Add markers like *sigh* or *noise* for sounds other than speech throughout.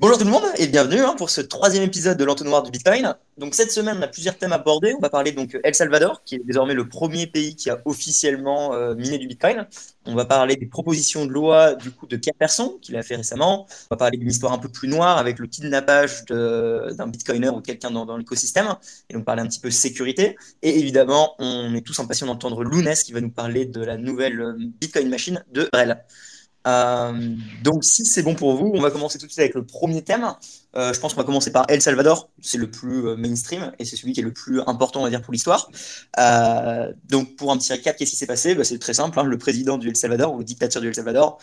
Bonjour tout le monde et bienvenue hein, pour ce troisième épisode de l'entonnoir du Bitcoin. Donc cette semaine, on a plusieurs thèmes abordés. On va parler donc El Salvador, qui est désormais le premier pays qui a officiellement euh, miné du Bitcoin. On va parler des propositions de loi du coup de Person, qu'il a fait récemment. On va parler d'une histoire un peu plus noire avec le kidnappage d'un Bitcoiner ou quelqu'un dans, l'écosystème. Et donc parler un petit peu sécurité. Et évidemment, on est tous impatients d'entendre Lounès qui va nous parler de la nouvelle euh, Bitcoin Machine de Brel. Euh, donc, si c'est bon pour vous, on va commencer tout de suite avec le premier thème. Euh, je pense qu'on va commencer par El Salvador. C'est le plus euh, mainstream et c'est celui qui est le plus important, on dire, pour l'histoire. donc, pour un petit récap, qu'est-ce qui s'est passé? Bah, C'est très simple. Hein. le président du El Salvador, ou le dictateur du El Salvador,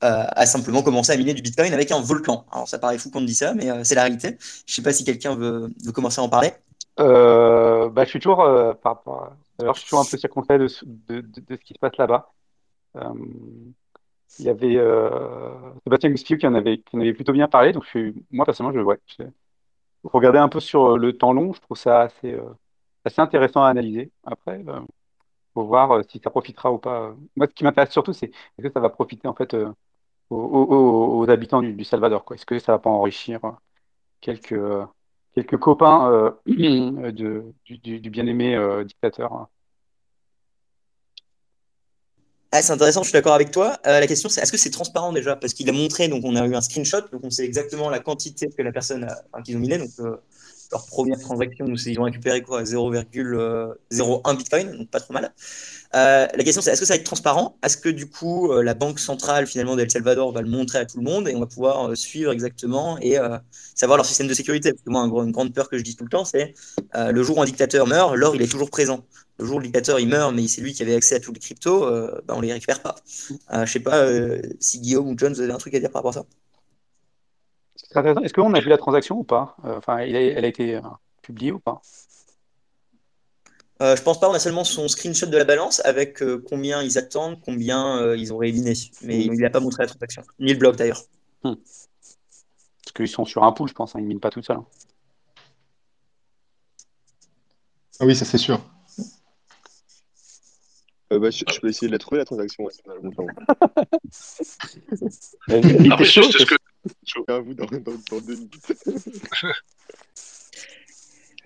a simplement commencé à miner du Bitcoin avec un volcan. Alors, ça paraît fou qu'on dit ça, mais c'est la réalité. Je ne sais pas si quelqu'un veut, commencer à en parler. bah, je suis toujours, un peu circonspect de, ce qui se passe là-bas il y avait euh, Sébastien Guspio qui en avait, plutôt bien parlé. Donc, moi, personnellement, je, ouais, un peu sur le temps long, je trouve ça assez, euh, intéressant à analyser. Après, il euh, faut voir euh, si ça profitera ou pas. Moi, ce qui m'intéresse surtout, c'est est-ce que ça va profiter en fait aux, habitants du, Salvador. Est-ce que ça va pas enrichir quelques, quelques copains *clears throat* du, du bien-aimé dictateur hein? Ah, c'est intéressant, je suis d'accord avec toi. Euh, la question, c'est est-ce que c'est transparent déjà? Parce qu'il a montré, donc on a eu un screenshot, donc on sait exactement la quantité que la personne a, enfin, miné. Donc euh, leur première transaction, ils ont récupéré quoi 0,01 Bitcoin, donc pas trop mal. Euh, la question, c'est est-ce que ça va être transparent? Est-ce que du coup, la banque centrale finalement d'El Salvador va le montrer à tout le monde et on va pouvoir suivre exactement et savoir leur système de sécurité? Parce que moi, une grande peur que je dis tout le temps, c'est le jour où un dictateur meurt, l'or il est toujours présent le jour où le dictateur il meurt, mais c'est lui qui avait accès à tous les cryptos, euh, bah, on les récupère pas. Euh, je sais pas euh, si Guillaume ou John, vous avez un truc à dire par rapport à ça? Est-ce qu'on a vu la transaction ou pas? Enfin, elle a été publiée ou pas? Je pense pas. On a seulement son screenshot de la balance avec combien ils attendent, combien ils ont rééliminé. Mais il n'a pas montré la transaction, ni le blog d'ailleurs. Hmm. Parce qu'ils sont sur un pool, je pense. Hein, ils ne minent pas tout seuls. Hein. Ah oui, ça c'est sûr. Euh, bah, je, peux essayer de la trouver, la transaction. Ouais, Après, *laughs* juste ce que. Je à vous dans, dans, dans deux minutes.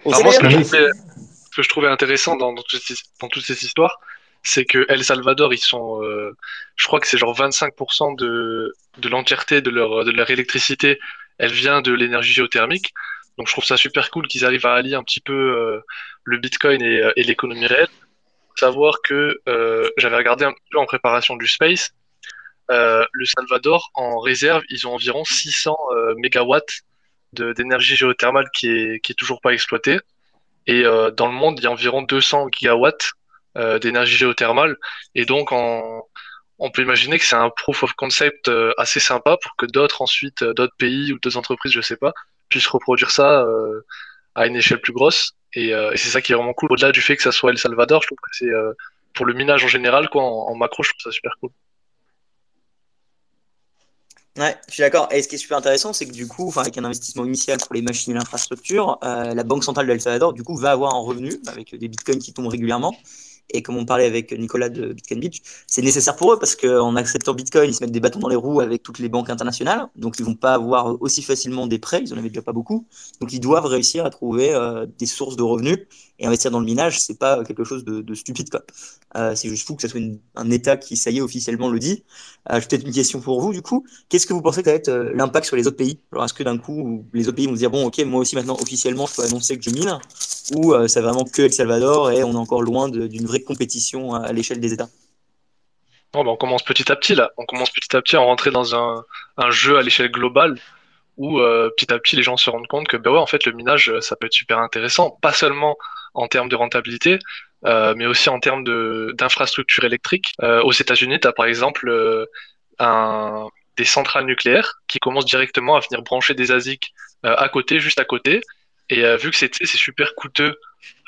Alors, moi, ce que, je trouvais, ce que, je trouvais, intéressant dans, dans, toutes ces histoires, c'est que El Salvador, ils sont, euh, je crois que c'est genre 25% de, de l'entièreté de leur, de leur électricité, elle vient de l'énergie géothermique. Donc je trouve ça super cool qu'ils arrivent à allier un petit peu euh, le Bitcoin et, euh, et l'économie réelle savoir que euh, j'avais regardé un peu en préparation du space. Euh, le Salvador, en réserve, ils ont environ 600 euh, mégawatts d'énergie géothermale qui est, qui est toujours pas exploitée. Et euh, dans le monde, il y a environ 200 gigawatts d'énergie géothermale. Et donc, on peut imaginer que c'est un proof of concept assez sympa pour que d'autres ensuite, d'autres pays ou d'autres entreprises, je sais pas, puissent reproduire ça à une échelle plus grosse. Et, c'est ça qui est vraiment cool. Au-delà du fait que ça soit El Salvador, je trouve que c'est pour le minage en général, quoi, en, macro, je trouve ça super cool. Ouais, je suis d'accord. Et ce qui est super intéressant, c'est que du coup, avec un investissement initial pour les machines et l'infrastructure, euh, la Banque centrale d'El Salvador, du coup, va avoir un revenu avec des bitcoins qui tombent régulièrement. Et comme on parlait avec Nicolas de Bitcoin Beach, c'est nécessaire pour eux parce qu'en acceptant Bitcoin, ils se mettent des bâtons dans les roues avec toutes les banques internationales. Donc, ils vont pas avoir aussi facilement des prêts. Ils en avaient déjà pas beaucoup. Donc, ils doivent réussir à trouver euh, des sources de revenus. Et investir dans le minage, c'est pas quelque chose de, stupide. Euh, c'est juste fou que ce soit un État qui, ça y est, officiellement le dit. Euh, J'ai peut-être une question pour vous, du coup. Qu'est-ce que vous pensez que va être euh, l'impact sur les autres pays? Alors, est-ce que d'un coup, les autres pays vont se dire, bon, ok, moi aussi maintenant, officiellement, je peux annoncer que je mine? Ou euh, c'est vraiment que El Salvador et on est encore loin d'une vraie compétition à, l'échelle des États bah, on commence petit à petit là. On commence petit à petit à rentrer dans un, jeu à l'échelle globale où euh, petit à petit les gens se rendent compte que bah ouais, en fait le minage ça peut être super intéressant, pas seulement en termes de rentabilité, euh, mais aussi en termes d'infrastructures électriques. Euh, aux États-Unis, tu as par exemple euh, des centrales nucléaires qui commencent directement à venir brancher des ASIC euh, à côté, juste à côté. Et vu que c'est super coûteux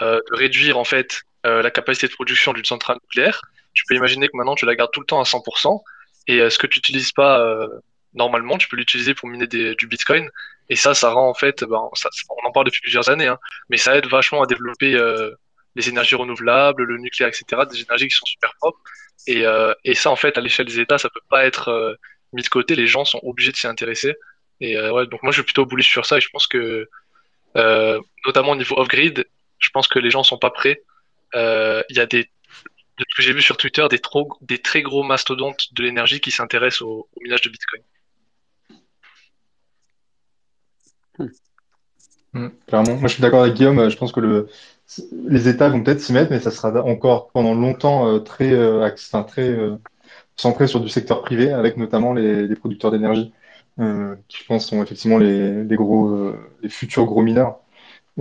de réduire en fait la capacité de production d'une centrale nucléaire, tu peux imaginer que maintenant tu la gardes tout le temps à 100%. Et ce que tu n'utilises pas normalement, tu peux l'utiliser pour miner du Bitcoin. Et ça, ça rend en fait, ben, on en parle depuis plusieurs années, hein, mais ça aide vachement à développer euh, les énergies renouvelables, le nucléaire, etc. Des énergies qui sont super propres. Et, euh, et ça, en fait, à l'échelle des États, ça peut pas être euh, mis de côté. Les gens sont obligés de s'y intéresser Et euh, ouais, donc moi je suis plutôt bullish sur ça et je pense que euh, notamment au niveau off-grid, je pense que les gens sont pas prêts. Euh, Il y a des de ce que j'ai vu sur Twitter des, très gros mastodontes de l'énergie qui s'intéressent au, minage de Bitcoin. Mm, Clairement, moi je suis d'accord avec Guillaume, je pense que le, les États vont peut-être s'y mettre, mais ça sera encore pendant longtemps euh, très, euh, centré sur du secteur privé, avec notamment les, producteurs d'énergie, qui je pense sont effectivement les, les gros, les futurs gros mineurs.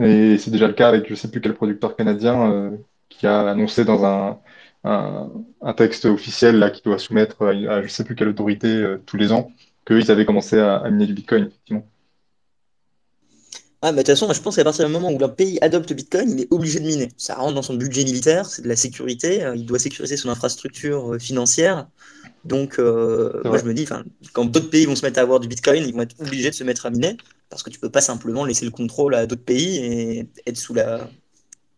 Et c'est déjà le cas avec je sais plus quel producteur canadien qui a annoncé dans un, un, un texte officiel là, qui doit soumettre à, à je sais plus quelle autorité euh, tous les ans, qu'ils avaient commencé à, à miner du Bitcoin, effectivement. Ah, bah, de toute façon, moi, je pense qu'à partir du moment où un pays adopte le Bitcoin, il est obligé de miner. Ça rentre dans son budget militaire, c'est de la sécurité, euh, il doit sécuriser son infrastructure euh, financière. Donc, euh, moi, je me dis, quand d'autres pays vont se mettre à avoir du Bitcoin, ils vont être obligés de se mettre à miner, parce que tu peux pas simplement laisser le contrôle à d'autres pays et être sous la,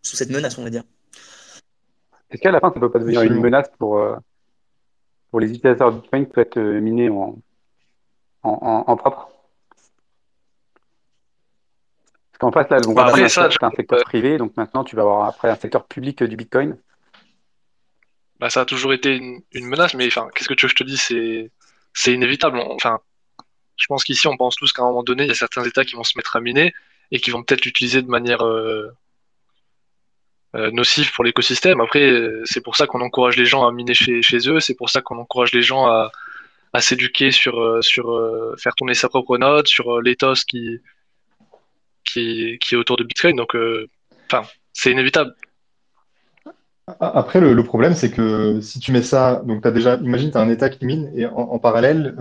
sous cette menace, on va dire. Est-ce qu'à la fin, ça peut pas devenir une menace pour, euh, pour les utilisateurs de Bitcoin qui peuvent être minés en, en, en, en propre? Parce qu'en face, là, bon, Ah, bah, comme Après un- ça, c'est un secteur privé, donc maintenant, tu vas avoir après un secteur public du Bitcoin. bah, ça a toujours été une, une menace, mais enfin, qu'est-ce que tu veux que je te dise, c'est c'est inévitable. On- Enfin, je pense qu'ici, on pense tous qu'à un moment donné, il y a certains États qui vont se mettre à miner et qui vont peut-être l'utiliser de manière euh, euh, nocive pour l'écosystème. Après, euh, c'est pour ça qu'on encourage les gens à miner chez, chez eux, c'est pour ça qu'on encourage les gens à, à s'éduquer sur, euh, sur euh, faire tourner sa propre node, sur euh, l'ethos qui, qui, qui est autour de Bitcoin. Donc, euh, c'est inévitable. Après, le, problème, c'est que si tu mets ça, donc as déjà, imagine, tu as un État qui mine et en, parallèle,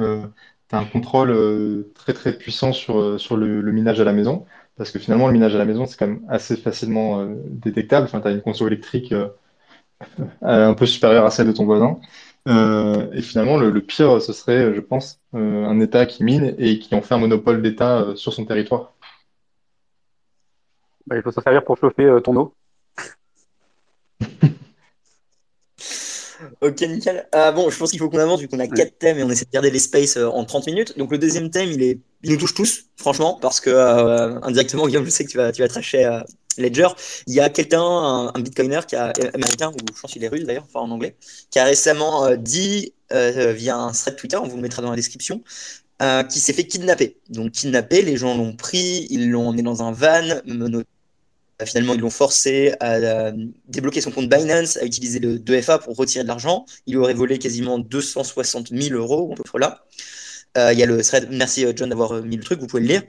tu as un contrôle euh, très très puissant sur, euh, sur le minage à la maison. Parce que finalement, le minage à la maison, c'est quand même assez facilement euh, détectable. Enfin, tu as une conso électrique euh, un peu supérieure à celle de ton voisin. Euh, et finalement, le, le pire, ce serait, je pense, euh, un État qui mine et qui en fait un monopole d'État euh, sur son territoire. Bah, il faut s'en servir pour chauffer euh, ton eau. *laughs* Ok, nickel. Ah, bon, je pense qu'il faut qu'on avance vu qu'on a quatre thèmes et on essaie de garder les spaces euh, en 30 minutes. Donc le deuxième thème, il est, il nous touche tous, franchement, parce que euh, indirectement, Guillaume, je sais que tu vas, tu vas tracher euh, Ledger. Il y a quelqu'un, un, un bitcoiner qui a, américain, ou je pense qu'il est russe d'ailleurs, enfin en anglais, qui a récemment dit via un thread Twitter, on vous le mettra dans la description, qui s'est fait kidnapper. Donc kidnapper, les gens l'ont pris, ils l'ont emmené dans un van, mono- Finalement, ils l'ont forcé à euh, débloquer son compte Binance, à utiliser le 2FA pour retirer de l'argent. Il aurait volé quasiment 260 000 euros, à peu près là. Euh, il y a le thread, merci euh, John d'avoir euh, mis le truc, vous pouvez le lire.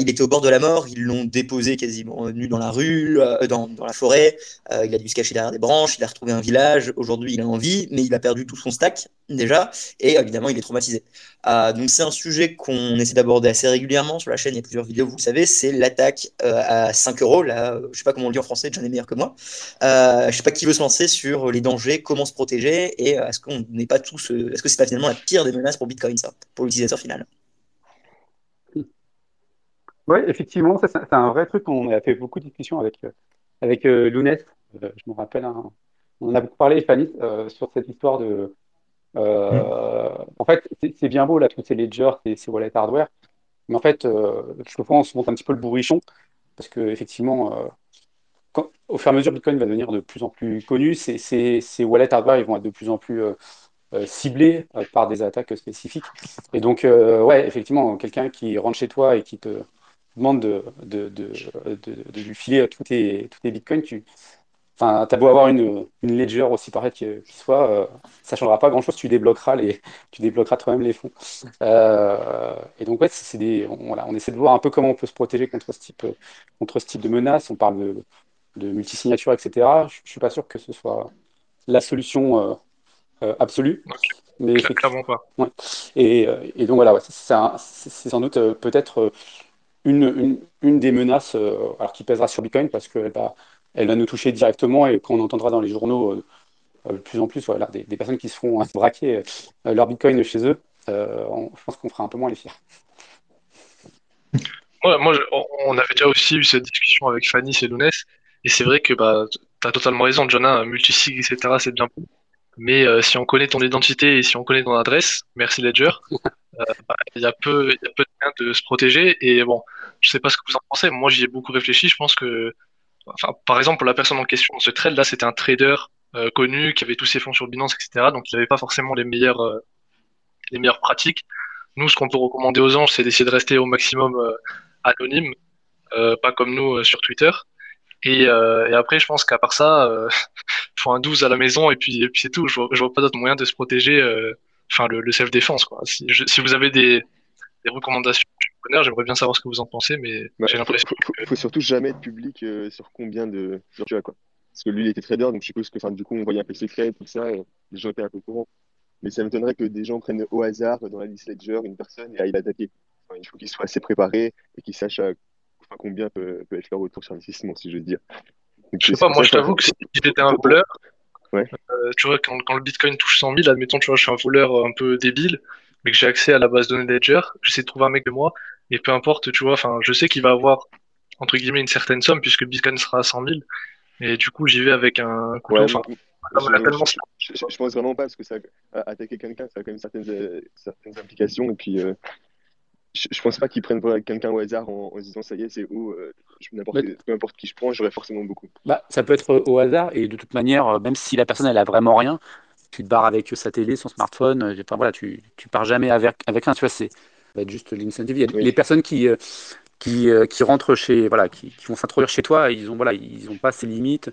Il était au bord de la mort, ils l'ont déposé quasiment nu dans la rue, dans, dans la forêt. Il a dû se cacher derrière des branches, il a retrouvé un village. Aujourd'hui, il est en vie, mais il a perdu tout son stack déjà, et évidemment, il est traumatisé. Donc, c'est un sujet qu'on essaie d'aborder assez régulièrement sur la chaîne. Il y a plusieurs vidéos, vous le savez. C'est l'attaque à 5 euros. Là, je sais pas comment on le dit en français, John est meilleur que moi. Je sais pas qui veut se lancer sur les dangers, comment se protéger, et est-ce qu'on n'est pas tous, est-ce que c'est pas finalement la pire des menaces pour Bitcoin, ça, pour l'utilisateur final? Oui, effectivement, c'est un vrai truc. On a fait beaucoup de discussions avec, euh, avec euh, Lounès. Euh, je me rappelle, hein, on a beaucoup parlé, Fanny, euh, sur cette histoire de. euh, en fait, c'est bien beau, là, tous ces ledgers, ces, ces wallets hardware. Mais en fait, euh, quelquefois, on se monte un petit peu le bourrichon. Parce que, effectivement, quand- au fur et à mesure, Bitcoin va devenir de plus en plus connu. Ces, ces, ces wallets hardware, ils vont être de plus en plus euh, ciblés euh, par des attaques spécifiques. Et donc, euh, ouais, effectivement, quelqu'un qui rentre chez toi et qui te demande de, de, de, de, lui filer tous tes, tous tes bitcoins, tu, enfin, t'as beau avoir une, une ledger aussi pareille qu'il soit, euh, ça changera pas grand-chose, tu débloqueras débloqueras toi-même les fonds. Et donc, ouais, c'est des, on, voilà, on essaie de voir un peu comment on peut se protéger contre ce type, contre ce type de menace. On parle de, de multisignature, etc. Je, je suis pas sûr que ce soit la solution absolue. Ok. Mais Clairement pas. Ouais. Et, euh, et donc voilà, ouais, c'est sans doute euh, peut-être euh, une, une, une des menaces euh, alors qui pèsera sur Bitcoin parce qu'elle va, elle va nous toucher directement et quand on entendra dans les journaux euh, euh, de plus en plus voilà, des, des personnes qui se font euh, braquer euh, leur Bitcoin chez eux, euh, on- je pense qu'on fera un peu moins les fiers. Ouais, moi, je- on avait déjà aussi eu cette discussion avec Fanny et Lounès, et c'est vrai que bah, tu as totalement raison, hein, multisig, etc., c'est bien beau. Mais euh, si on connaît ton identité et si on connaît ton adresse, merci Ledger, *laughs* euh, bah, il y a peu, il y a peu de moyens de se protéger. Et bon, je sais pas ce que vous en pensez. Moi, j'y ai beaucoup réfléchi. Je pense que, enfin, par exemple, la personne en question, ce trade là, c'était un trader euh, connu qui avait tous ses fonds sur Binance, etc. Donc, il n'avait pas forcément les meilleures, euh, les meilleures pratiques. Nous, ce qu'on peut recommander aux anges, c'est d'essayer de rester au maximum euh, anonyme, pas comme nous sur Twitter. Et, et, après, je pense qu'à part ça, il *laughs* faut un 12 à la maison et puis, et puis c'est tout. Je vois, je vois pas d'autre moyen de se protéger. Enfin, le, le self-défense, quoi. Si, je, si, vous avez des, des recommandations, j'aimerais bien savoir ce que vous en pensez, mais bah, j'ai l'impression. Faut, faut, faut, surtout jamais être public euh, sur combien de. Sur, tu vois, quoi. Parce que lui, il était trader, donc je suppose que du coup, on voyait un peu secret, tout ça, et les gens étaient un peu courants. Mais ça m'étonnerait que des gens prennent au hasard dans la liste Ledger une personne et aillent l'attaquer. Enfin, il faut qu'ils soient assez préparés et qu'ils sachent à, enfin, combien peut, peut, être leur retour sur l'investissement, si je veux dire. Donc, je sais pas, moi je t'avoue que si j'étais un voleur, ouais. euh, tu vois, quand, quand, le bitcoin touche 100 000, admettons, tu vois, je suis un voleur un peu débile, mais que j'ai accès à la base de données Ledger, j'essaie de trouver un mec de moi, et peu importe, tu vois, enfin, je sais qu'il va avoir, entre guillemets, une certaine somme, puisque le bitcoin sera à 100 000, et du coup, j'y vais avec un couteau, enfin, ouais, je, je, je, pense vraiment pas, parce que ça, attaquer quelqu'un, ça a quand même certaines, euh, certaines implications, et puis, euh, je, je, pense pas qu'ils prennent quelqu'un au hasard en, en, se disant, ça y est, c'est où, euh, n'importe bah, peu importe qui je prends, j'aurai forcément beaucoup. Bah, ça peut être au hasard, et de toute manière, même si la personne, elle a vraiment rien, tu te barres avec sa télé, son smartphone, enfin, voilà, tu, tu pars jamais avec, avec un, tu vois, c'est va être juste l'incentive. Oui. les personnes qui, qui, qui rentrent chez, voilà, qui, qui vont s'introduire chez toi, ils ont, voilà, ils ont pas ces limites,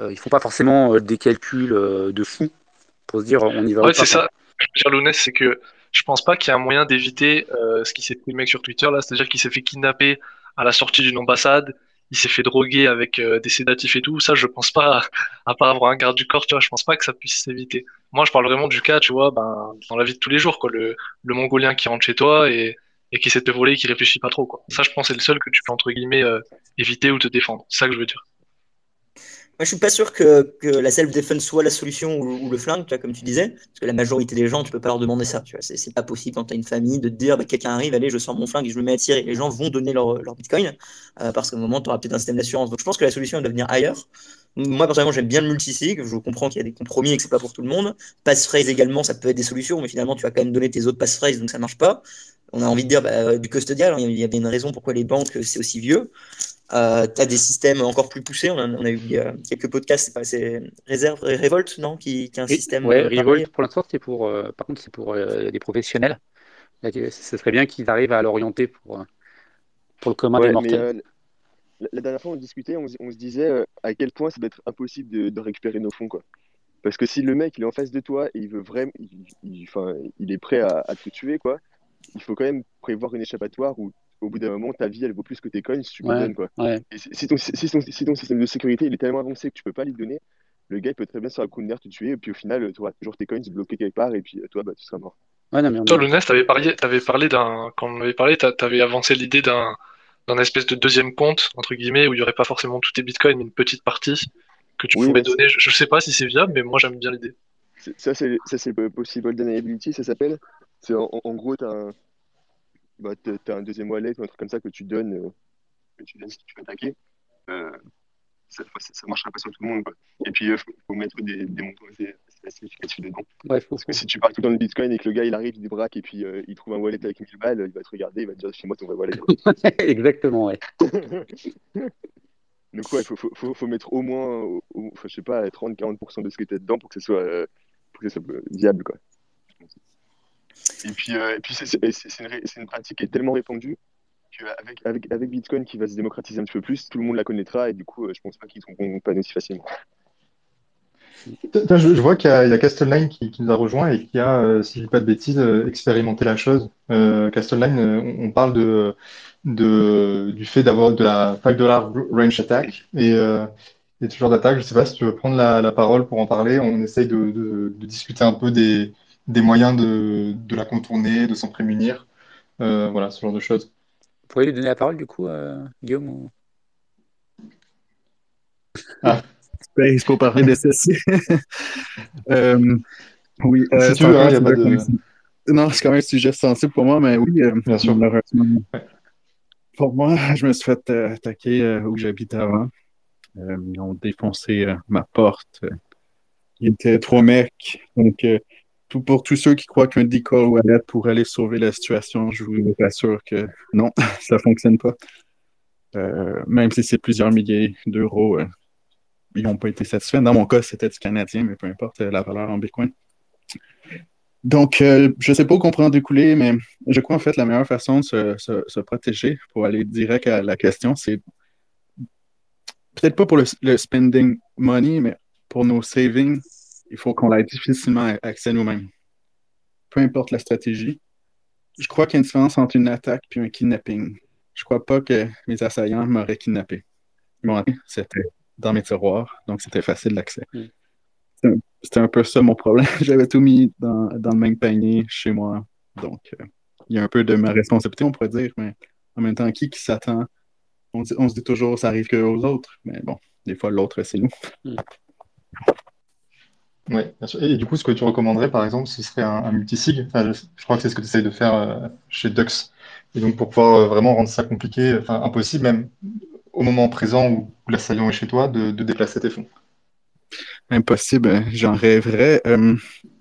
euh, ils font pas forcément euh, des calculs euh, de fou pour se dire on y va. Ouais, c'est ça. Je veux dire, Lounès, c'est que je pense pas qu'il y a un moyen d'éviter euh, ce qui s'est le mec sur Twitter là, c'est-à-dire qu'il s'est fait kidnapper à la sortie d'une ambassade, il s'est fait droguer avec euh, des sédatifs et tout. Ça, je pense pas, à, part avoir un garde du corps, tu vois, je pense pas que ça puisse s'éviter. Moi, je parle vraiment du cas, tu vois, ben, dans la vie de tous les jours, quoi, le, le Mongolien qui rentre chez toi et, qui de te voler et qui réfléchit pas trop, quoi. Ça, je pense, c'est le seul que tu peux, entre guillemets, euh, éviter ou te défendre. C'est ça que je veux dire. Moi, je suis pas sûr que, la self-defense soit la solution ou, le flingue, comme tu disais, parce que la majorité des gens, tu peux pas leur demander ça. Tu vois, c'est pas possible quand tu as une famille de te dire, bah, quelqu'un arrive, allez, je sors mon flingue et je me mets à tirer. Les gens vont donner leur, bitcoin euh, parce qu'à un moment, tu auras peut-être un système d'assurance. Donc, je pense que la solution elle doit venir ailleurs. Moi, personnellement, j'aime bien le multisig. Je comprends qu'il y a des compromis et que c'est pas pour tout le monde. Passphrase également, ça peut être des solutions, mais finalement, tu vas quand même donner tes autres passphrases, donc ça marche pas. On a envie de dire bah, du custodial. Il y a bien une raison pourquoi les banques c'est aussi vieux. Euh, tu as des systèmes encore plus poussés. On a, on a eu euh, quelques podcasts, c'est Réserve, Revolt, non qui, qui, a un système. Ouais, euh, Revolt, pour l'instant, c'est pour, euh, par contre, c'est pour des professionnels. Ce serait bien qu'ils arrivent à l'orienter pour, pour le commun ouais, des mortels. La, la, dernière fois, on discutait, on, on se disait à quel point ça va être impossible de, de, récupérer nos fonds. Quoi. Parce que si le mec il est en face de toi et il veut vraiment, il, il est prêt à, à te tuer, quoi, il faut quand même prévoir une échappatoire où au bout d'un moment, ta vie, elle vaut plus que tes coins si tu ouais, donnes, quoi. Ouais. Et si ton, si, ton, si ton, système de sécurité il est tellement avancé que tu peux pas lui donner, le gars il peut très bien sur un coup de nerf te tuer, et puis au final, tu auras toujours tes coins bloqués quelque part, et puis toi, bah, tu seras mort. Ouais, non, mais Toi, Lounès, t'avais parlé, avais parlé d'un, quand on avait parlé, t'avais avancé l'idée d'un, espèce de deuxième compte, entre guillemets, où il n'y aurait pas forcément tous tes bitcoins, mais une petite partie que tu oui, pourrais donner. Je, je sais pas si c'est viable, mais moi j'aime bien l'idée. Ça, c'est, c'est Possible Deniability, ça s'appelle. C'est en, en gros, t'as un, bah, tu as un deuxième wallet ou un truc comme ça que tu donnes, euh, que tu donnes si tu veux attaquer. Euh, ça ne marchera pas sur tout le monde. Quoi. Et puis, il euh, faut, faut, mettre des, des montants assez, assez significatifs dedans. Ouais, Parce que si tu pars tout dans le bitcoin et que le gars il arrive, il débraque et puis euh, il trouve un wallet avec 1000 balles, il va te regarder, il va te dire chez moi ton vrai wallet. *laughs* Exactement, ouais. *laughs* Donc, ouais, il faut, faut, faut, mettre au moins, au, au, je sais pas, 30-40% de ce que tu as dedans pour que ce soit, euh, pour que ce soit viable. Quoi. Et puis, euh, puis c'est, une, pratique qui est tellement répandue qu'avec avec, avec Bitcoin qui va se démocratiser un petit peu plus, tout le monde la connaîtra et du coup, euh, je pense pas qu'ils trouveront pas aussi facilement. Je, vois qu'il y a, Castleline qui, qui, nous a rejoint et qui a, euh, si je dis pas de bêtises, expérimenté la chose. Euh, Castleline, on, parle de, du fait d'avoir de la 5 dollar range attack et, euh, et ce genre d'attaque. Je sais pas si tu veux prendre la, parole pour en parler. On essaye de discuter un peu des, des moyens de, de, la contourner, de s'en prémunir. Euh, voilà, ce genre de choses. Vous pourriez lui donner la parole du coup, euh, Guillaume ou... ah. C'est pour parler de ceci. euh, oui, euh, si tu veux, hein, y a pas de... Non, c'est quand même un sujet sensible pour moi, mais oui, euh, bien sûr. Malheureusement. Ouais. Pour moi, je me suis fait euh, attaquer où j'habitais avant. ils ont défoncé ma porte il était trois mecs. Donc, euh, pour tous ceux qui croient qu'un decoy wallet pourrait aller sauver la situation, je vous assure que non, *laughs* ça fonctionne pas. Euh, même si c'est plusieurs milliers d'euros, euh, ils n'ont pas été satisfaits. Dans mon cas, c'était du Canadien, mais peu importe la valeur en Bitcoin. Donc, je ne sais pas où comprendre découler, mais je crois en fait la meilleure façon de se, se protéger pour aller direct à la question, c'est peut-être pas pour le, spending money, mais pour nos savings, il faut qu'on ait difficilement accès nous-mêmes. Peu importe la stratégie. Je crois qu'il y a une différence entre une attaque et un kidnapping. Je crois pas que mes assaillants m'auraient kidnappé. Bon, c'était dans mes tiroirs, donc c'était facile d'accès. Hmm. C'était un, peu ça mon problème. *laughs* J'avais tout mis dans, le même panier chez moi. Donc, euh, il y a un peu de ma responsabilité, on pourrait dire, mais en même temps, qui qui s'attend? On, se dit toujours ça arrive que aux autres, mais bon, des fois l'autre c'est nous. Hmm. Oui, bien sûr. Et du coup, ce que tu recommanderais, par exemple, ce serait un, multisig. je, crois que c'est ce que tu essayes de faire euh, chez Dux. Et donc, pour pouvoir euh, vraiment rendre ça compliqué, enfin impossible, même au moment présent où l'assaillant est chez toi, de, déplacer tes fonds. Impossible, j'en rêverais. Euh,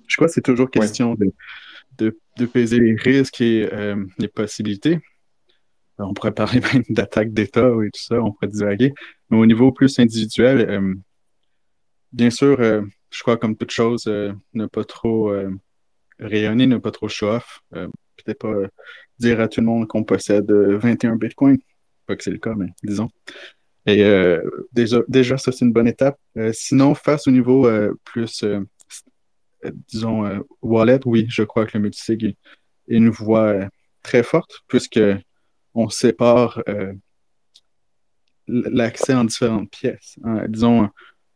je crois que c'est toujours question de, de, peser les risques et les possibilités on pourrait parler *laughs* même d'attaque d'État et tout ça, on pourrait divaguer. Mais au niveau plus individuel, bien sûr, je crois comme toute chose, euh, ne pas trop rayonner, ne pas trop show-off. Peut-être pas dire à tout le monde qu'on possède 21 bitcoins. Pas que c'est le cas, mais disons. Et déjà, ça, c'est une bonne étape. sinon, face au niveau plus, disons, wallet, oui, je crois que le multisig est une voie très forte, puisque on sépare euh, l'accès en différentes pièces. Hein. Disons,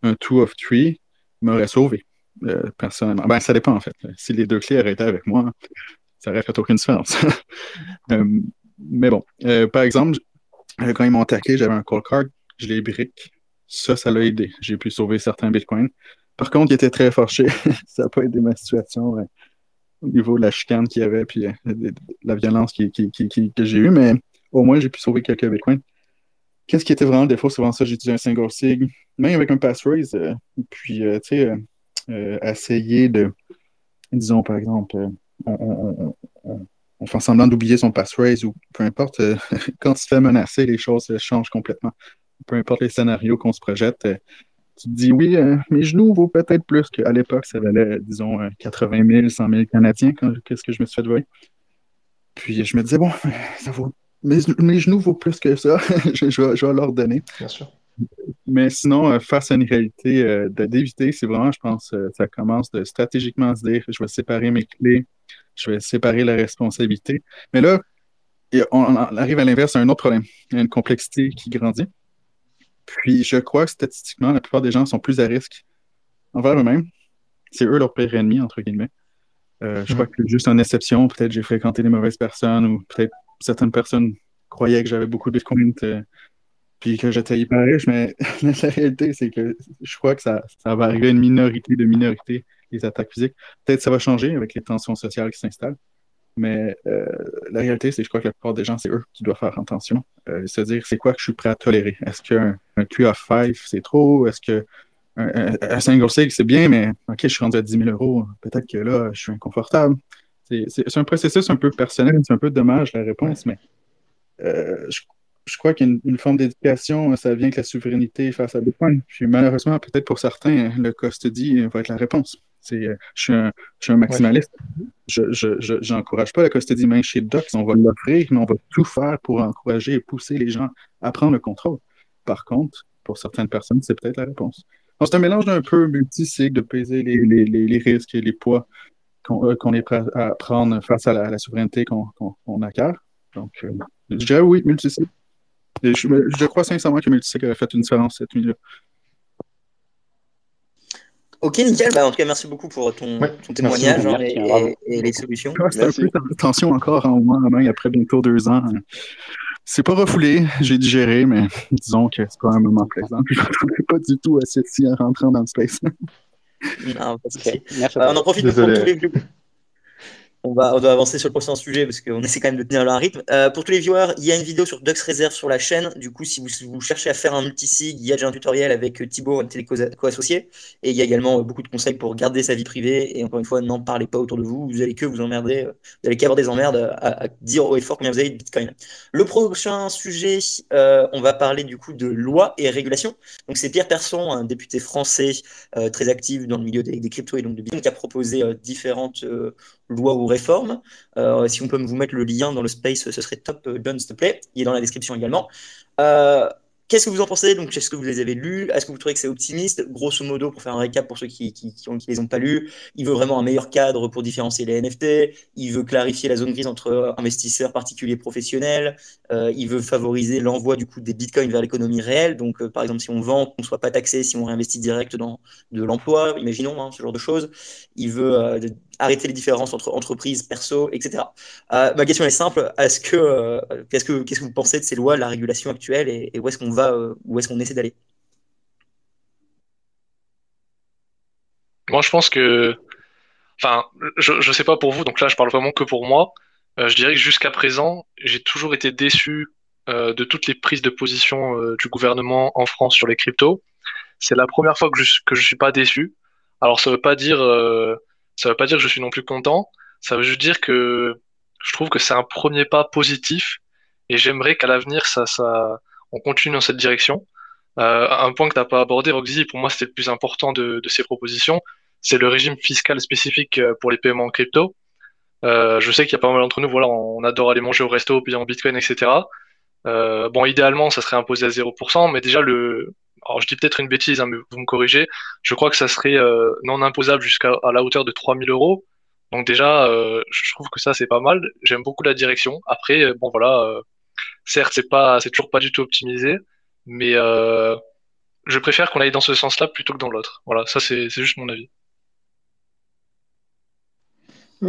un, two of three m'aurait sauvé, euh, personnellement. Ben, ça dépend, en fait. Si les deux clés auraient été avec moi, ça n'aurait fait aucune différence. *laughs* Euh, mais bon, par exemple, quand ils m'ont attaqué, j'avais un call card, je l'ai brick. Ça, ça l'a aidé. J'ai pu sauver certains bitcoins. Par contre, il était très fâché. *laughs* ça n'a pas aidé ma situation au niveau de la chicane qu'il y avait, puis de, la violence que j'ai eue. Mais au moins, j'ai pu sauver quelques bitcoins. Qu'est-ce qui était vraiment le défaut? Vraiment ça, j'ai utilisé un single sig, même avec un passphrase. Euh, puis, euh, tu sais, euh, essayer de, disons, par exemple, on, fait semblant d'oublier son passphrase ou peu importe, *laughs* quand tu te fais menacer, les choses changent complètement. Peu importe les scénarios qu'on se projette, tu te dis, oui, mes genoux vaut peut-être plus qu'à l'époque, ça valait, disons, 80 000, 100 000 Canadiens, qu'est-ce que je me suis fait voir. Puis je me disais, bon, *laughs* ça vaut mes, genoux vaut plus que ça. *laughs* je, vais, leur donner. Bien sûr. Mais sinon, euh, face à une réalité euh, d'éviter, c'est vraiment, je pense, euh, ça commence de stratégiquement se dire je vais séparer mes clés, je vais séparer la responsabilité. Mais là, on, arrive à l'inverse, à un autre problème. Il y a une complexité qui grandit. Puis je crois que statistiquement, la plupart des gens sont plus à risque envers eux-mêmes. C'est eux leur pire ennemi, entre guillemets. je crois mm. que juste en exception, peut-être j'ai fréquenté des mauvaises personnes ou peut-être certaines personnes croyaient que j'avais beaucoup de Bitcoin puis que j'étais hyper riche, mais *laughs* la réalité, c'est que je crois que ça, ça va arriver à une minorité de minorités, les attaques physiques. Peut-être que ça va changer avec les tensions sociales qui s'installent, mais euh, la réalité, c'est que je crois que la plupart des gens, c'est eux qui doivent faire attention. Euh, se dire, c'est quoi que je suis prêt à tolérer? Est-ce qu'un un Q of 5, c'est trop? Est-ce que un, single sig, c'est bien, mais OK, je suis rendu à 10 000 euros. Peut-être que là, je suis inconfortable. C'est un processus un peu personnel, c'est un peu dommage la réponse, mais euh, je, crois qu'il y a une, forme d'éducation, ça vient avec la souveraineté face à Bitcoin. Puis malheureusement, peut-être pour certains, le custody va être la réponse. Euh, je, suis un, je suis un maximaliste. Je n'encourage pas la custody main chez Docs. On va l'offrir, mais on va tout faire pour encourager et pousser les gens à prendre le contrôle. Par contre, pour certaines personnes, c'est peut-être la réponse. C'est un mélange un peu multi de peser les, les, les, risques et les poids euh, qu'on est prêt à prendre face à la, souveraineté qu'on qu acquiert. Donc, euh, je dirais oui, multisig. Je, je, crois sincèrement que multisig a fait une différence cette nuit-là. Ok, nickel. Bah, en tout cas, merci beaucoup pour ton, ton témoignage hein, et, les solutions. C'est un peu tension encore en moi, après bientôt deux ans. C'est pas refoulé, j'ai digéré, mais disons que c'est pas un moment plaisant. *laughs* Je ne pas du tout assis en rentrant dans le space. Non, pas de euh, on en profite pour tous les on va, on doit avancer sur le prochain sujet parce qu'on essaie quand même de tenir le rythme. Euh, pour tous les viewers, il y a une vidéo sur Dux Reserve sur la chaîne. Du coup, si vous, vous cherchez à faire un multisig, il y a déjà un tutoriel avec Thibaut, un téléco-associé. Et il y a également beaucoup de conseils pour garder sa vie privée. Et encore une fois, n'en parlez pas autour de vous. Vous allez que vous emmerder. Vous allez qu'avoir des emmerdes à, dire haut et fort combien vous avez de Bitcoin. Le prochain sujet, euh, on va parler du coup de loi et régulation. Donc, c'est Pierre Persson, un député français euh, très actif dans le milieu des, des cryptos et donc de Bitcoin, qui a proposé différentes loi ou réforme. Euh, si on peut vous mettre le lien dans le space, ce serait top, euh, John, s'il te plaît. Il est dans la description également. Euh, Qu'est-ce que vous en pensez? Donc, est-ce que vous les avez lus? Est-ce que vous trouvez que c'est optimiste? Grosso modo, pour faire un récap pour ceux qui ne les ont pas lus, il veut vraiment un meilleur cadre pour différencier les NFT. Il veut clarifier la zone grise entre investisseurs particuliers et professionnels. Il veut favoriser l'envoi du coup des bitcoins vers l'économie réelle. Donc, par exemple, si on vend, qu'on soit pas taxé si on réinvestit direct dans de l'emploi, imaginons hein, ce genre de choses. Il veut arrêter les différences entre entreprises, perso, etc. ma question est simple est-ce que qu'est-ce que qu'est-ce que vous pensez de ces lois, de la régulation actuelle, et où est-ce qu'on va euh, où est-ce qu'on essaie d'aller? Moi, je pense que, enfin, je, ne sais pas pour vous, donc là, je parle vraiment que pour moi. Euh, je dirais que jusqu'à présent, j'ai toujours été déçu euh, de toutes les prises de position du gouvernement en France sur les cryptos. C'est la première fois que je, que suis pas déçu. Alors, ça veut pas dire, ça veut pas dire que je suis non plus content. Ça veut juste dire que je trouve que c'est un premier pas positif et j'aimerais qu'à l'avenir, ça, ça, on continue dans cette direction. Euh, un point que tu n'as pas abordé, Roxy, pour moi c'était le plus important de, ces propositions, c'est le régime fiscal spécifique euh, pour les paiements en crypto. Euh, je sais qu'il y a pas mal d'entre nous, voilà, on adore aller manger au resto, payer en bitcoin, etc. bon, idéalement, ça serait imposé à 0%, mais déjà le, alors je dis peut-être une bêtise, hein, mais vous me corrigez, je crois que ça serait non imposable jusqu'à la hauteur de 3000 euros. Donc déjà, je trouve que ça c'est pas mal. J'aime beaucoup la direction. Après, bon voilà, Certes, c'est pas, c'est toujours pas du tout optimisé, mais euh, je préfère qu'on aille dans ce sens-là plutôt que dans l'autre. Voilà, ça c'est juste mon avis.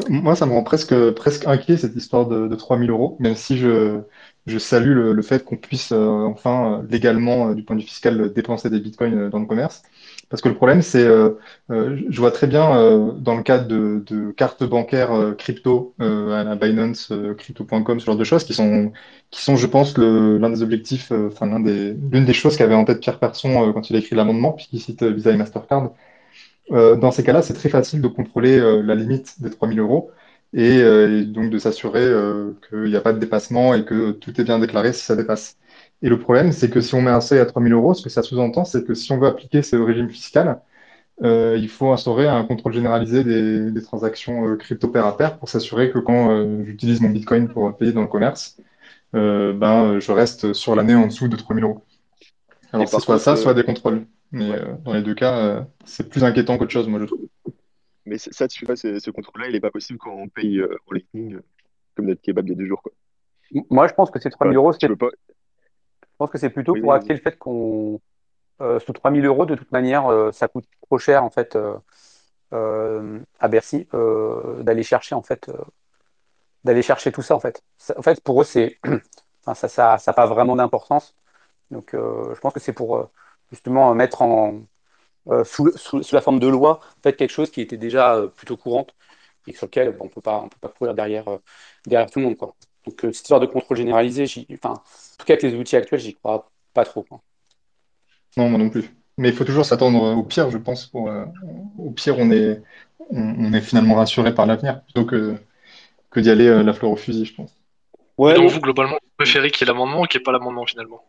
Moi, ça me rend presque, presque inquiet cette histoire de, de 3000 euros, même si je, je salue le, fait qu'on puisse euh, enfin euh, légalement, du point de vue fiscal, dépenser des bitcoins dans le commerce. Parce que le problème, c'est, euh, euh, je vois très bien euh, dans le cadre de, cartes bancaires crypto à la Binance, crypto.com, ce genre de choses qui sont, qui sont, je pense, l'un des objectifs, enfin l'un des, l'une des choses qu'avait en tête Pierre Persson quand il a écrit l'amendement, puisqu'il cite Visa et Mastercard. Dans ces cas-là, c'est très facile de contrôler la limite des 3000 euros et, et donc de s'assurer qu'il n'y a pas de dépassement et que tout est bien déclaré si ça dépasse. Et le problème, c'est que si on met un seuil à 3 000 euros, ce que ça sous-entend, c'est que si on veut appliquer ce régime fiscal, euh, il faut instaurer un contrôle généralisé des, transactions euh, crypto pair à pair pour s'assurer que quand euh, j'utilise mon Bitcoin pour payer dans le commerce, ben, je reste sur l'année en dessous de 3 000 euros. Alors, c'est soit ça, soit des contrôles. Mais dans les deux cas, c'est plus inquiétant qu'autre chose, moi, je trouve. Mais ça, tu vois, ce contrôle-là, il n'est pas possible quand on paye en lightning, comme notre kebab il y a deux jours. Quoi. Moi, je pense que ces 3 000 euros, c'est pense que c'est plutôt pour acter le fait qu'on, euh, sous 3000 euros, de toute manière, euh, ça coûte trop cher en fait euh, à Bercy d'aller chercher en fait d'aller chercher tout ça en fait. en fait, pour eux, c'est *clears throat* ça, ça, ça pas vraiment d'importance. Donc, je pense que c'est pour justement mettre en sous, sous, la forme de loi en fait quelque chose qui était déjà plutôt courante et sur lequel on peut pas on peut pas courir derrière derrière tout le monde quoi. Donc, cette histoire de contrôle généralisé, enfin, en tout cas avec les outils actuels, j'y crois pas trop. Non, moi non plus. Mais il faut toujours s'attendre au pire, je pense. Pour, euh, au pire, on est, on, est finalement rassuré par l'avenir plutôt que, que d'y aller euh, la fleur au fusil, je pense. Ouais, donc vous, globalement, vous préférez qu'il y ait l'amendement ou qu'il n'y ait pas l'amendement finalement?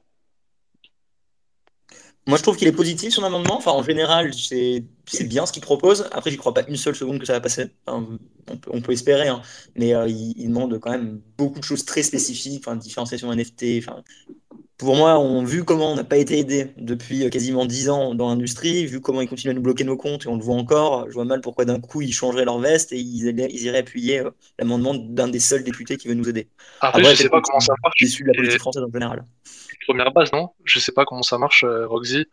Moi, je trouve qu'il est positif son amendement. Enfin, en général, c'est bien ce qu'il propose. Après, j'y crois pas une seule seconde que ça va passer. on, peut, espérer, hein. mais euh, il, demande quand même beaucoup de choses très spécifiques, enfin, différenciation NFT. Pour moi, on vu comment on n'a pas été aidé depuis euh, quasiment 10 ans dans l'industrie, vu comment ils continuent à nous bloquer nos comptes et on le voit encore, je vois mal pourquoi d'un coup ils changeraient leur veste et ils, iraient appuyer euh, l'amendement d'un des seuls députés qui veut nous aider. Après, je sais pas comment ça marche. Issu de la politique française en général première base, non? Je sais pas comment ça marche, euh, Roxy,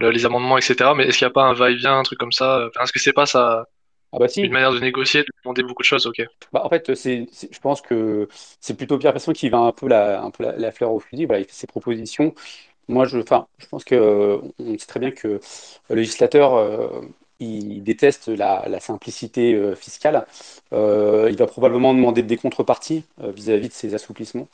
les amendements, etc. Mais est-ce qu'il n'y a pas un va-et-vient, un truc comme ça? Est-ce que c'est pas ça ah bah une manière de négocier, de demander beaucoup de choses Ok. Bah en fait, c'est, je pense que c'est plutôt Pierre Persson qui va un peu la, un peu la, fleur au fusil. Voilà, il fait ses propositions. Moi, je, enfin, je pense que on sait très bien que le législateur, euh, il déteste la, la simplicité euh, fiscale. Euh, il va probablement demander des contreparties euh, vis-à-vis de ces assouplissements.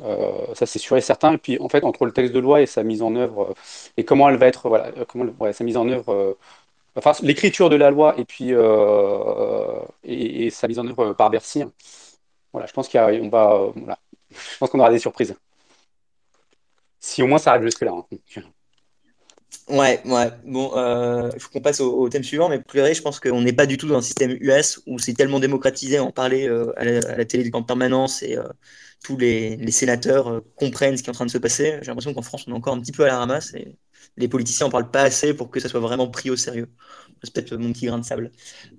Euh, ça, c'est sûr et certain. Et puis, en fait, entre le texte de loi et sa mise en œuvre, euh, et comment elle va être, voilà, euh, comment, ouais, sa mise en œuvre, euh, enfin, l'écriture de la loi et puis euh, et, sa mise en œuvre par Bercy. Voilà, je pense va, euh, qu'on aura des surprises. Si au moins ça arrive jusque-là. hein. Ouais, ouais. Bon, euh, il faut qu'on passe au, thème suivant, mais vrai, je pense qu'on n'est pas du tout dans un système US où c'est tellement démocratisé, en parler euh, à la, à la télé en permanence et euh, tous les, sénateurs euh, comprennent ce qui est en train de se passer. J'ai l'impression qu'en France, on est encore un petit peu à la ramasse les politiciens en parlent pas assez pour que ça soit vraiment pris au sérieux. C'est peut-être mon petit grain de sable.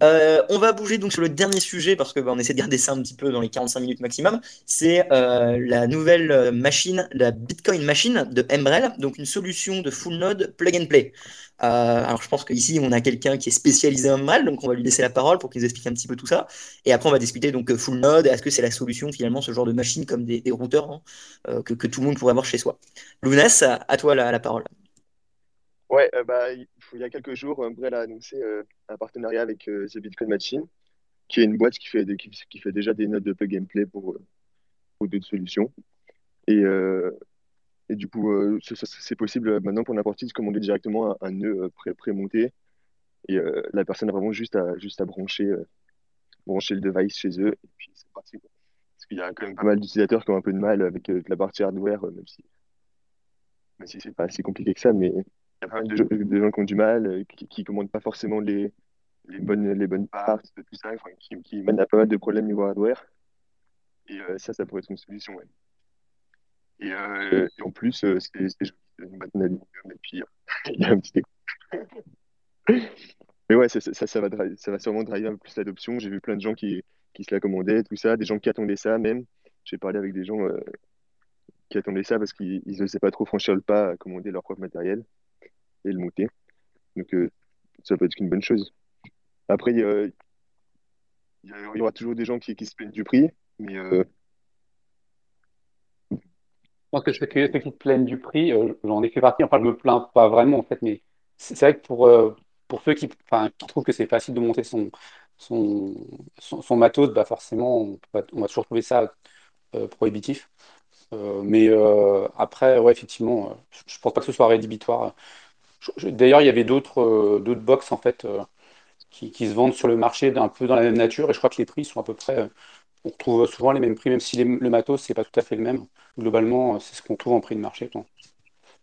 Euh, on va bouger donc sur le dernier sujet parce que bah, essaie de garder ça un petit peu dans les 45 minutes maximum. C'est euh, la nouvelle euh, machine, la Bitcoin Machine de Embrel, donc une solution de full node plug and play. Alors je pense qu'ici on a quelqu'un qui est spécialisé en Embrel, donc on va lui laisser la parole pour qu'il nous explique un petit peu tout ça. Et après on va discuter donc full node. Est-ce que c'est la solution finalement ce genre de machine comme des, routeurs hein, que, tout le monde pourrait avoir chez soi? Lounès, à toi la parole. Ouais, euh, bah, il y a quelques jours, Umbrel a annoncé euh, un partenariat avec euh, The Bitcoin Machine, qui est une boîte qui fait, des- qui, fait déjà des notes de plug and play pour, euh, pour d'autres solutions. Et, euh, et du coup, euh, c'est possible maintenant pour n'importe qui de commander directement un, nœud euh, pré, pré-monté. Et euh, la personne a vraiment juste à, juste à brancher, euh, brancher le device chez eux. Et puis c'est parti. Parce qu'il y a quand même pas mal d'utilisateurs qui ont un peu de mal avec euh, la partie hardware, euh, même si, même si c'est pas si compliqué que ça. Mais y a pas mal de, gens de gens qui ont du mal, euh, qui, qui commandent pas forcément les, les bonnes, les bonnes parts, tout ça, enfin, qui, qui mènent à pas mal de problèmes niveau hardware. Et euh, ça, ça pourrait être une solution, ouais. Et, euh, et en plus, euh, c'est joli, aluminium, et puis *laughs* il y a un petit. Mais ouais, ça, ça, va, ça va sûrement driver un peu plus l'adoption. J'ai vu plein de gens qui, qui se la commandaient, tout ça, des gens qui attendaient ça même. J'ai parlé avec des gens qui attendaient ça parce qu'ils n'osaient pas trop franchir le pas à commander leur propre matériel et le monter. Donc euh, ça peut être qu'une bonne chose. Après, il y, aura toujours des gens qui, qui se plaignent du prix, mais euh, Je pense que ceux qui, se plaignent du prix, euh, j'en ai fait partie, enfin je me plains pas vraiment en fait, mais c'est vrai que pour, euh, pour ceux qui, qui trouvent que c'est facile de monter son, son, son, matos, bah forcément on va, on va toujours trouver ça prohibitif. Mais après, ouais, effectivement, je pense pas que ce soit rédhibitoire. D'ailleurs, il y avait d'autres euh, d'autres box en fait euh, qui, qui se vendent sur le marché d'un peu dans la même nature, et je crois que les prix sont à peu près, euh, on retrouve souvent les mêmes prix, même si les- le matos c'est pas tout à fait le même. Globalement, c'est ce qu'on trouve en prix de marché. quoi.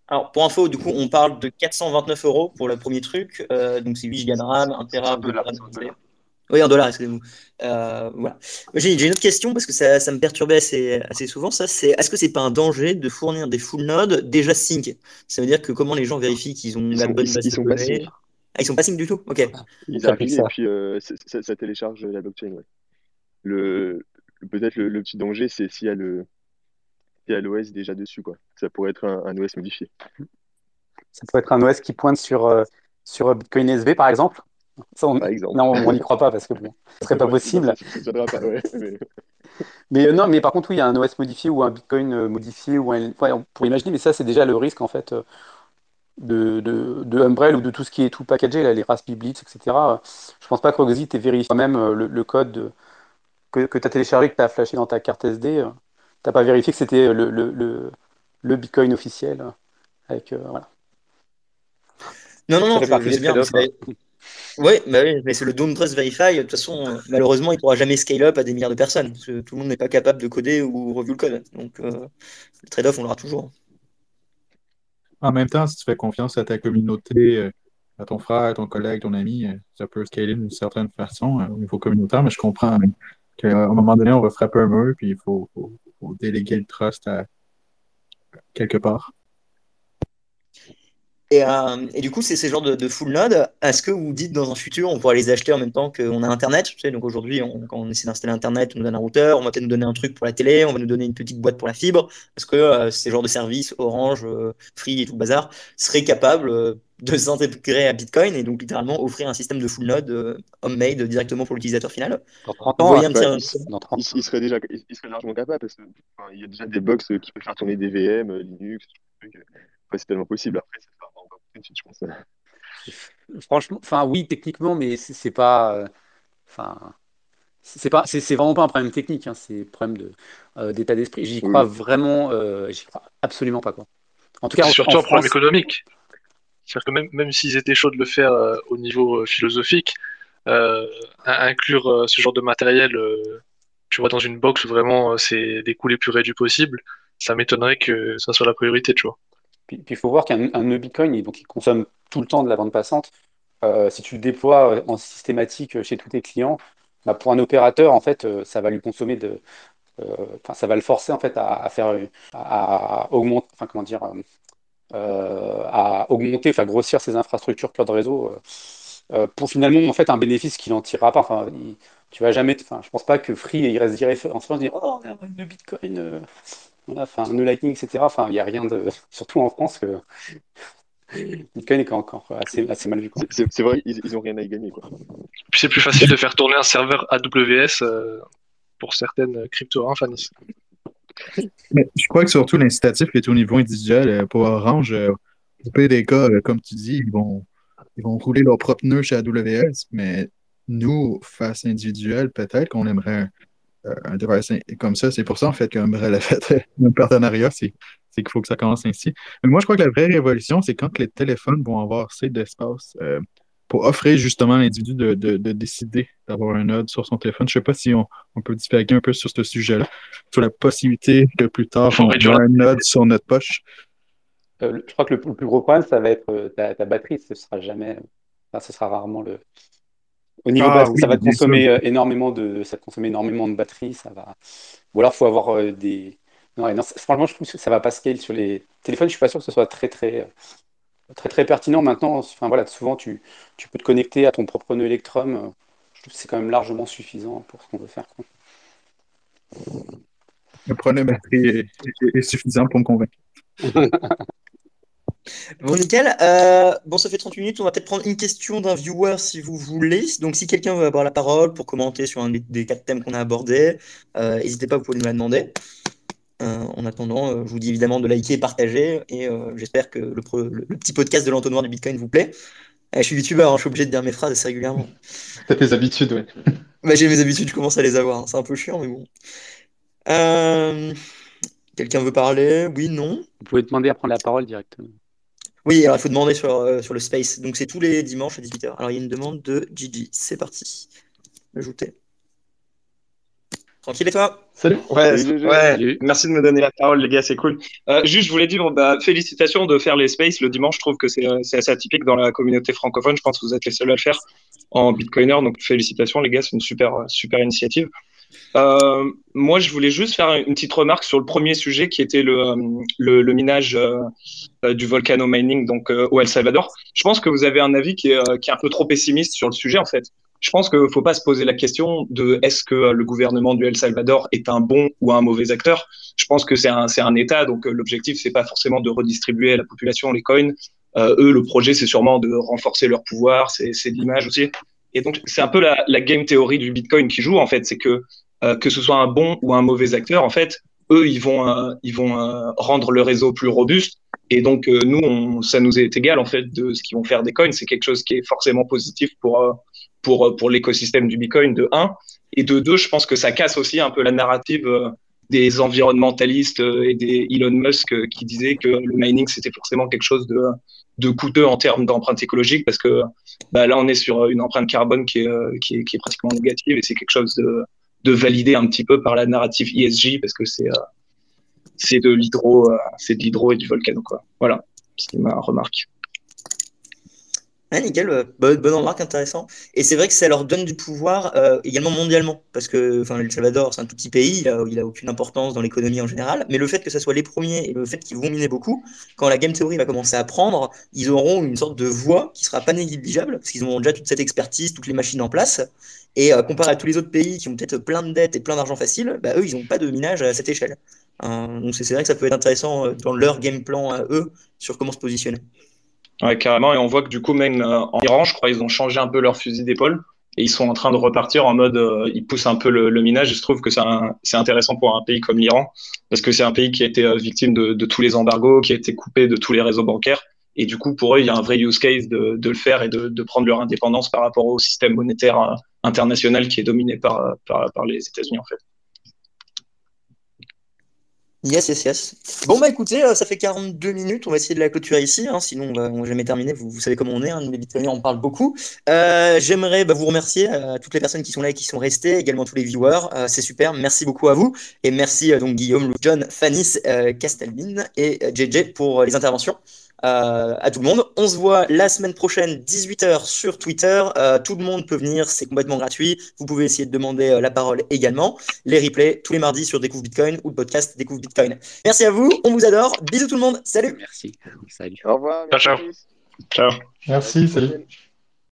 Alors, pour info, du coup, on parle de 429 euros pour le premier truc. Euh, donc, c'est 8 Go de RAM, 1 c'est Tera, en 2 dollars, Tera de c'est en SSD. dollars. Oui, en dollars, excusez-moi. Euh, voilà. J'ai j'ai une autre question parce que ça, ça me perturbait assez, assez souvent. Ça, c'est est-ce que c'est pas un danger de fournir des full nodes déjà sync? Ça veut dire que comment les gens vérifient qu'ils ont Ils la sont, bonne ils, base ils sont pas données? sync. Ah, ils sont pas sync du tout? Ok. Ils arrivent et puis euh, ça, ça télécharge la blockchain. Ouais. Le, le- peut-être le, le petit danger, c'est s'il y a le, s'il y a l'OS déjà dessus, quoi. Ça pourrait être un, un OS modifié. Ça peut être un OS qui pointe sur, euh, sur Bitcoin SV, par exemple. Ça, on... Par exemple. Non, on n'y croit pas parce que bon, ce serait pas possible. ça ne fonctionnera pas. Ouais, mais- *laughs* Mais euh, non, mais par contre, oui, il y a un OS modifié ou un Bitcoin euh, modifié ou un... ouais, on pourrait imaginer, mais ça, c'est déjà le risque en fait euh, de, de, de Umbrel ou de tout ce qui est tout packagé, là, les Raspberry Blitz, etc. Je pense pas que Roxy t'ait vérifié même euh, le, le code de- que, que tu as téléchargé, que tu as flashé dans ta carte SD. T'as pas vérifié que c'était le, le, le, le Bitcoin officiel. Avec, euh, voilà. Non, non, non, sais bien. Ouais, bah oui, mais c'est le Don't Trust Verify. De toute façon, malheureusement, il pourra jamais scale up à des milliards de personnes tout le monde n'est pas capable de coder ou review le code. Donc, euh, le trade-off, on l'aura toujours. En même temps, si tu fais confiance à ta communauté, euh, à ton frère, ton collègue, ton ami, euh, ça peut scaler d'une certaine façon au niveau communautaire, mais je comprends hein, qu'à un moment donné, on va frapper un mur, puis il faut déléguer le trust à quelque part. Et, euh, et du coup, c'est ces genres de, de full node. Est-ce que vous dites dans un futur, on pourra les acheter en même temps qu'on a Internet? Tu sais, donc aujourd'hui, on- quand on essaie d'installer Internet, on nous donne un routeur, on va peut-être nous donner un truc pour la télé, on va nous donner une petite boîte pour la fibre. Est-ce que euh, ces genres de services, Orange, euh, Free et tout le bazar, seraient capables de s'intégrer à Bitcoin et donc littéralement offrir un système de full node euh, homemade directement pour l'utilisateur final? Dans 30 Vous ans, un il, dans 30 il, il serait déjà, il, il serait largement capable parce que enfin, il y a déjà des box qui peuvent faire tourner des VM, Linux. Enfin, c'est tellement possible. Après, sera pas je pense. Franchement, enfin oui, techniquement, mais c'est pas, enfin, c'est pas, c'est vraiment pas un problème technique, hein, c'est un problème de d'état d'esprit. J'y crois vraiment, j'y crois absolument pas quoi. En tout cas, surtout un problème économique. C'est-à-dire que même, même s'ils étaient chauds de le faire au niveau philosophique, inclure ce genre de matériel tu vois, dans une box où vraiment euh, c'est des coûts les plus réduits possibles, ça m'étonnerait que ça soit la priorité, tu vois. Puis il faut voir qu'un nœud Bitcoin, il, donc, il consomme tout le temps de la bande passante. Euh, si tu le déploies euh, en systématique chez tous tes clients, bah, pour un opérateur, en fait, ça va lui consommer de, enfin, ça va le forcer en fait à, faire, à, augmenter, enfin comment dire, à augmenter, faire grossir ses infrastructures cloud réseau pour finalement en fait un bénéfice qu'il n'en tirera pas. Enfin, tu vas jamais, enfin, je pense pas que Free il reste en se dire oh le Bitcoin, euh, enfin Lightning, etc. Enfin, il y a rien de, *laughs* surtout en France que *laughs* Bitcoin est encore assez, assez mal vu. C'est vrai, ils, ils ont rien à y gagner quoi. Puis c'est plus facile de faire tourner un serveur AWS euh, pour certaines crypto, hein, Fanny. Mais je crois que surtout l'incitatif est au niveau individuel. Euh, pour Orange, au PDK, comme tu dis, ils vont, ils vont rouler leur propre nœud chez AWS, mais nous, face individuelle, peut-être qu'on aimerait euh, un device comme ça. C'est pour ça, en fait, le fait *laughs* un partenariat, c'est qu'il faut que ça commence ainsi. Mais moi, je crois que la vraie révolution, c'est quand les téléphones vont avoir assez d'espace euh, pour offrir justement à l'individu de, décider d'avoir un node sur son téléphone. Je ne sais pas si on, peut divaguer un peu sur ce sujet-là, sur la possibilité que plus tard, on ait un node sur notre poche. Euh, je crois que le, plus gros problème, ça va être ta, batterie. Ce sera jamais, ce sera rarement le, au niveau ah ça va consommer euh, énormément de, ça consommer énormément de batterie, ça va. Ou alors, il faut avoir euh, des. Non, franchement, je trouve que ça va pas scale sur les téléphones. Je suis pas sûr que ce soit très très euh, très très pertinent maintenant. Enfin voilà, souvent tu, tu peux te connecter à ton propre nœud Electrum. Je trouve que c'est quand même largement suffisant pour ce qu'on veut faire. Le problème batterie est suffisant pour me convaincre. *laughs* Bon, nickel. Euh, bon, ça fait 30 minutes. On va peut-être prendre une question d'un viewer si vous voulez. Donc, si quelqu'un veut avoir la parole pour commenter sur un des, quatre thèmes qu'on a abordés, euh, n'hésitez pas, vous pouvez nous la demander. Euh, en attendant, je vous dis évidemment de liker et partager. Et j'espère que le, petit podcast de l'entonnoir du Bitcoin vous plaît. je suis youtubeur, hein, je suis obligé de dire mes phrases assez régulièrement. *laughs* T'as tes habitudes, ouais. *laughs* Bah, j'ai mes habitudes, je commence à les avoir. Hein. C'est un peu chiant, mais bon. Quelqu'un veut parler? Oui, non? Vous pouvez demander à prendre la parole directement. Oui, alors il faut demander sur, euh, sur le space. Donc c'est tous les dimanches à 18h. Alors il y a une demande de Gigi. C'est parti. Ajouter. Tranquille et toi? Salut. Ouais, ouais. merci de me donner la parole, les gars, c'est cool. Euh, juste, je voulais dire, bah, félicitations de faire les spaces le dimanche. Je trouve que c'est assez atypique dans la communauté francophone. Je pense que vous êtes les seuls à le faire en Bitcoiner. Donc, félicitations, les gars, c'est une super, super initiative. Euh, moi, je voulais juste faire une petite remarque sur le premier sujet qui était le, le, minage euh, du volcano mining donc euh, au El Salvador. Je pense que vous avez un avis qui est, qui est un peu trop pessimiste sur le sujet en fait. Je pense qu'il ne faut pas se poser la question de est-ce que le gouvernement du El Salvador est un bon ou un mauvais acteur. Je pense que c'est un, un État, donc l'objectif c'est pas forcément de redistribuer à la population les coins. eux, le projet c'est sûrement de renforcer leur pouvoir, c'est de l'image aussi. Et donc, c'est un peu la, game théorie du Bitcoin qui joue, en fait. C'est que, euh, que ce soit un bon ou un mauvais acteur, en fait, eux, ils vont, euh, ils vont euh, rendre le réseau plus robuste. Et donc, nous, ça nous est égal, en fait, de ce qu'ils vont faire des coins. C'est quelque chose qui est forcément positif pour, pour, pour l'écosystème du Bitcoin, de un. Et de deux, je pense que ça casse aussi un peu la narrative des environnementalistes et des Elon Musk qui disaient que le mining, c'était forcément quelque chose de, de coûteux en termes d'empreinte écologique parce que bah, là, on est sur une empreinte carbone qui est, euh, qui est, qui est pratiquement négative et c'est quelque chose de, de validé un petit peu par la narrative ESG parce que c'est euh, c'est de l'hydro euh, c'est de l'hydro et du volcano quoi. Voilà, c'est ma remarque. Ah, nickel, euh, bonne, remarque, intéressant. Et c'est vrai que ça leur donne du pouvoir euh, également mondialement, parce que enfin, El Salvador, c'est un tout petit pays, il a, aucune importance dans l'économie en général, mais le fait que ça soit les premiers et le fait qu'ils vont miner beaucoup, quand la game theory va commencer à prendre, ils auront une sorte de voix qui sera pas négligeable, parce qu'ils ont déjà toute cette expertise, toutes les machines en place, et euh, comparé à tous les autres pays qui ont peut-être plein de dettes et plein d'argent facile, bah, eux, ils n'ont pas de minage à cette échelle. donc c'est vrai que ça peut être intéressant dans leur game plan à eux sur comment se positionner. Ouais, carrément. Et on voit que du coup, même euh, en Iran, je crois, ils ont changé un peu leur fusil d'épaule et ils sont en train de repartir en mode, euh, ils poussent un peu le, minage. Et je trouve que c'est intéressant pour un pays comme l'Iran parce que c'est un pays qui a été euh, victime de, tous les embargos, qui a été coupé de tous les réseaux bancaires Et du coup, pour eux, il y a un vrai use case de, de le faire et de, de, prendre leur indépendance par rapport au système monétaire euh, international qui est dominé par, par, par les États-Unis, en fait. Yes, yes, yes. Bon, bah écoutez, euh, ça fait 42 minutes. On va essayer de la clôturer ici. Hein, sinon, on va jamais terminer. Vous, savez comment on est. Hein, les bitcoiners, on parle beaucoup. Euh, J'aimerais bah, vous remercier, euh, toutes les personnes qui sont là et qui sont restées, également tous les viewers. Euh, C'est super. Merci beaucoup à vous. Et merci donc Guillaume, John, Fanis, Castelvin et JJ pour les interventions. Euh, à tout le monde. On se voit la semaine prochaine, 18h sur Twitter. Euh, tout le monde peut venir, c'est complètement gratuit. Vous pouvez essayer de demander euh, la parole également. Les replays tous les mardis sur Découvre Bitcoin ou le podcast Découvre Bitcoin. Merci à vous, on vous adore. Bisous tout le monde. Salut. Merci. Salut. Au revoir. Ciao, ciao. Ciao. Merci, salut.